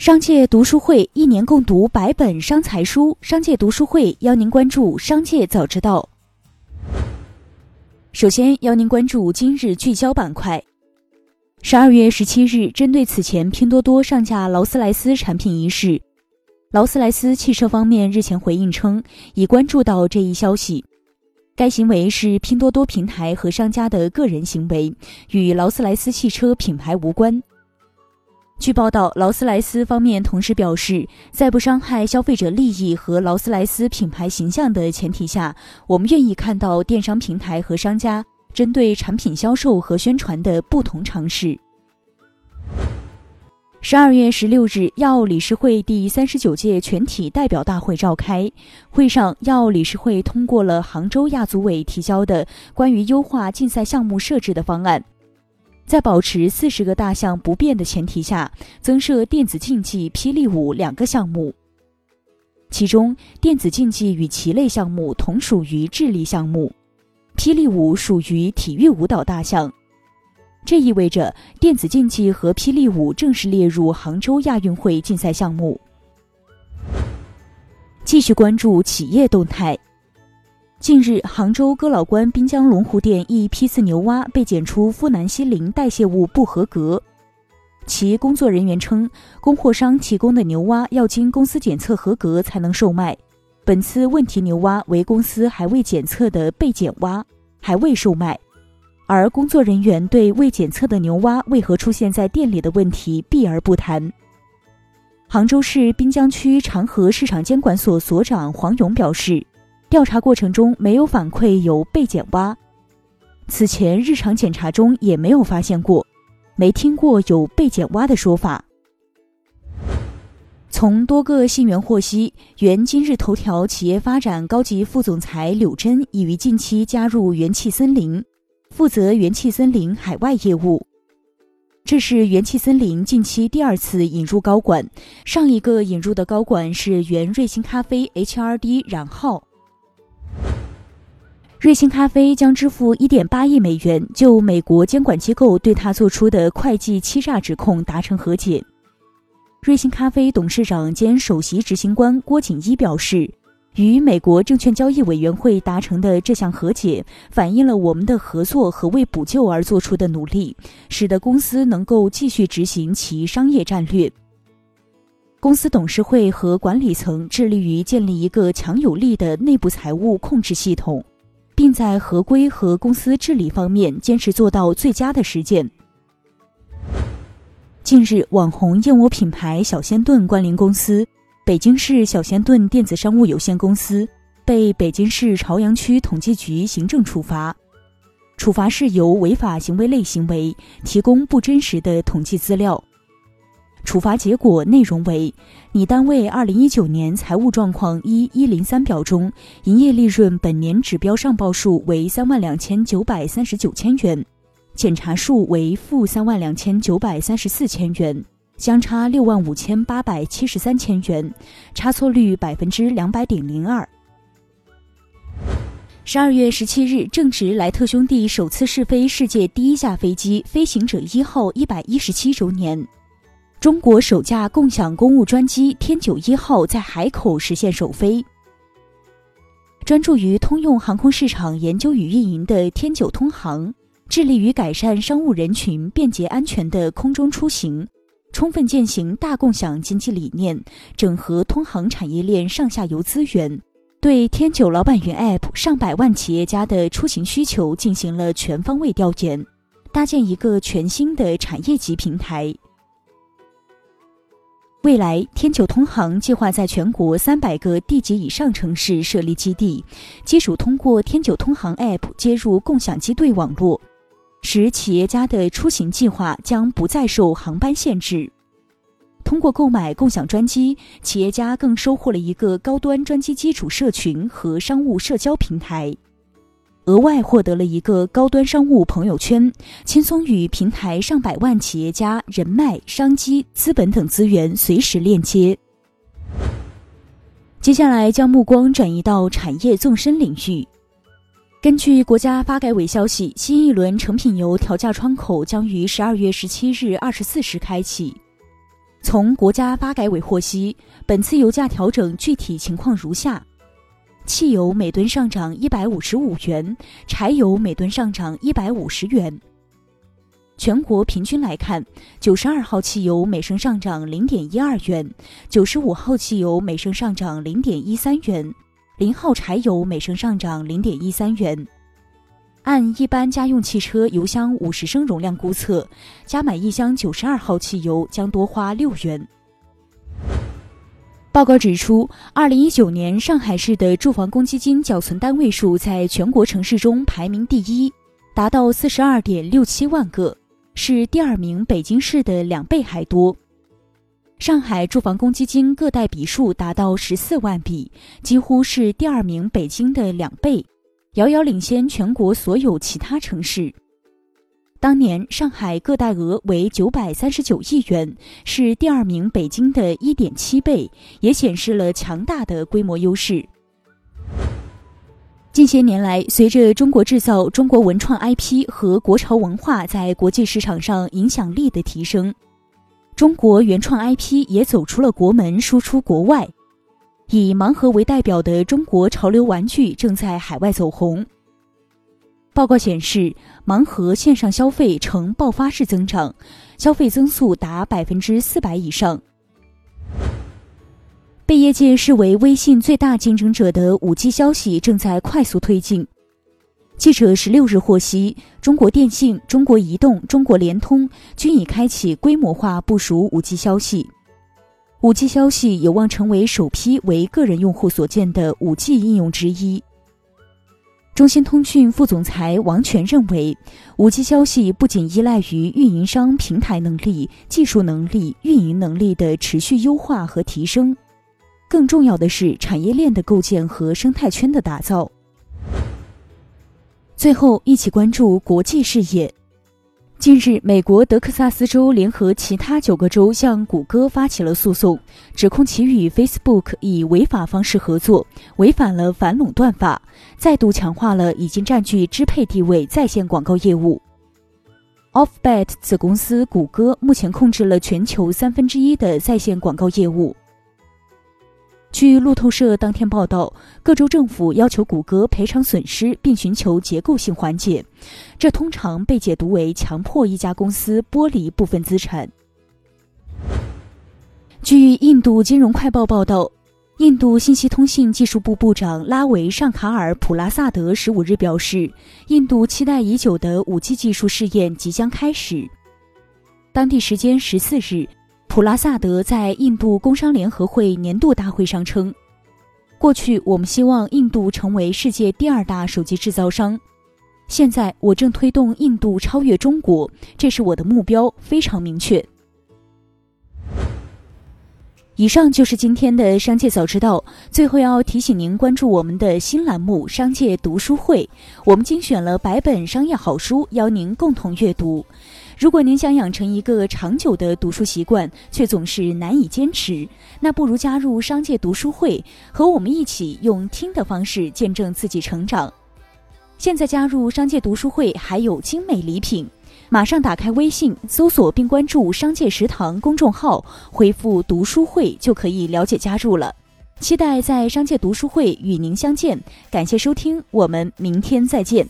商界读书会一年共读百本商财书，商界读书会邀您关注商界早知道。首先邀您关注今日聚焦板块。十二月十七日，针对此前拼多多上架劳斯莱斯产品一事，劳斯莱斯汽车方面日前回应称，已关注到这一消息。该行为是拼多多平台和商家的个人行为，与劳斯莱斯汽车品牌无关。据报道，劳斯莱斯方面同时表示，在不伤害消费者利益和劳斯莱斯品牌形象的前提下，我们愿意看到电商平台和商家针对产品销售和宣传的不同尝试。十二月十六日，亚奥理事会第三十九届全体代表大会召开，会上，亚奥理事会通过了杭州亚组委提交的关于优化竞赛项目设置的方案。在保持四十个大项不变的前提下，增设电子竞技、霹雳舞两个项目。其中，电子竞技与棋类项目同属于智力项目，霹雳舞属于体育舞蹈大项。这意味着电子竞技和霹雳舞正式列入杭州亚运会竞赛项目。继续关注企业动态。近日，杭州哥老关滨江龙湖店一批次牛蛙被检出呋喃西林代谢物不合格。其工作人员称，供货商提供的牛蛙要经公司检测合格才能售卖。本次问题牛蛙为公司还未检测的被检蛙，还未售卖。而工作人员对未检测的牛蛙为何出现在店里的问题避而不谈。杭州市滨江区长河市场监管所所长黄勇表示。调查过程中没有反馈有被捡挖，此前日常检查中也没有发现过，没听过有被捡挖的说法。从多个信源获悉，原今日头条企业发展高级副总裁柳珍已于近期加入元气森林，负责元气森林海外业务。这是元气森林近期第二次引入高管，上一个引入的高管是原瑞幸咖啡 HRD 冉浩。瑞幸咖啡将支付1.8亿美元，就美国监管机构对他做出的会计欺诈指控达成和解。瑞幸咖啡董事长兼首席执行官郭锦一表示，与美国证券交易委员会达成的这项和解，反映了我们的合作和为补救而做出的努力，使得公司能够继续执行其商业战略。公司董事会和管理层致力于建立一个强有力的内部财务控制系统。并在合规和公司治理方面坚持做到最佳的实践。近日，网红燕窝品牌小仙炖关联公司北京市小仙炖电子商务有限公司被北京市朝阳区统计局行政处罚，处罚是由违法行为类行为提供不真实的统计资料。处罚结果内容为：你单位二零一九年财务状况一一零三表中，营业利润本年指标上报数为三万两千九百三十九千元，检查数为负三万两千九百三十四千元，相差六万五千八百七十三千元，差错率百分之两百点零二。十二月十七日，正值莱特兄弟首次试飞世界第一架飞机“飞行者一号”一百一十七周年。中国首架共享公务专机天九一号在海口实现首飞。专注于通用航空市场研究与运营的天九通航，致力于改善商务人群便捷安全的空中出行，充分践行大共享经济理念，整合通航产业链上下游资源，对天九老板云 App 上百万企业家的出行需求进行了全方位调研，搭建一个全新的产业级平台。未来，天九通航计划在全国三百个地级以上城市设立基地，机属通过天九通航 App 接入共享机队网络，使企业家的出行计划将不再受航班限制。通过购买共享专机，企业家更收获了一个高端专机基础社群和商务社交平台。额外获得了一个高端商务朋友圈，轻松与平台上百万企业家人脉、商机、资本等资源随时链接。接下来将目光转移到产业纵深领域。根据国家发改委消息，新一轮成品油调价窗口将于十二月十七日二十四时开启。从国家发改委获悉，本次油价调整具体情况如下：汽油每吨上涨一百五十五元，柴油每吨上涨一百五十元。全国平均来看，九十二号汽油每升上涨零点一二元，九十五号汽油每升上涨零点一三元，零号柴油每升上涨零点一三元。按一般家用汽车油箱五十升容量估测，加满一箱九十二号汽油将多花六元。报告指出，二零一九年上海市的住房公积金缴存单位数在全国城市中排名第一，达到四十二点六七万个。是第二名北京市的两倍还多。上海住房公积金个贷笔数达到十四万笔，几乎是第二名北京的两倍，遥遥领先全国所有其他城市。当年上海个贷额为九百三十九亿元，是第二名北京的一点七倍，也显示了强大的规模优势。近些年来，随着中国制造、中国文创 IP 和国潮文化在国际市场上影响力的提升，中国原创 IP 也走出了国门，输出国外。以盲盒为代表的中国潮流玩具正在海外走红。报告显示，盲盒线上消费呈爆发式增长，消费增速达百分之四百以上。被业界视为微信最大竞争者的五 G 消息正在快速推进。记者十六日获悉，中国电信、中国移动、中国联通均已开启规模化部署五 G 消息。五 G 消息有望成为首批为个人用户所见的五 G 应用之一。中兴通讯副总裁王权认为，五 G 消息不仅依赖于运营商平台能力、技术能力、运营能力的持续优化和提升。更重要的是产业链的构建和生态圈的打造。最后，一起关注国际视野。近日，美国德克萨斯州联合其他九个州向谷歌发起了诉讼，指控其与 Facebook 以违法方式合作，违反了反垄断法，再度强化了已经占据支配地位在线广告业务。Offbet 子公司谷歌目前控制了全球三分之一的在线广告业务。据路透社当天报道，各州政府要求谷歌赔偿损失，并寻求结构性缓解，这通常被解读为强迫一家公司剥离部分资产。据印度金融快报报道，印度信息通信技术部部长拉维尚卡尔普拉萨德十五日表示，印度期待已久的五 G 技术试验即将开始。当地时间十四日。普拉萨德在印度工商联合会年度大会上称：“过去我们希望印度成为世界第二大手机制造商，现在我正推动印度超越中国，这是我的目标，非常明确。”以上就是今天的商界早知道。最后要提醒您关注我们的新栏目《商界读书会》，我们精选了百本商业好书，邀您共同阅读。如果您想养成一个长久的读书习惯，却总是难以坚持，那不如加入商界读书会，和我们一起用听的方式见证自己成长。现在加入商界读书会还有精美礼品，马上打开微信搜索并关注“商界食堂”公众号，回复“读书会”就可以了解加入了。期待在商界读书会与您相见，感谢收听，我们明天再见。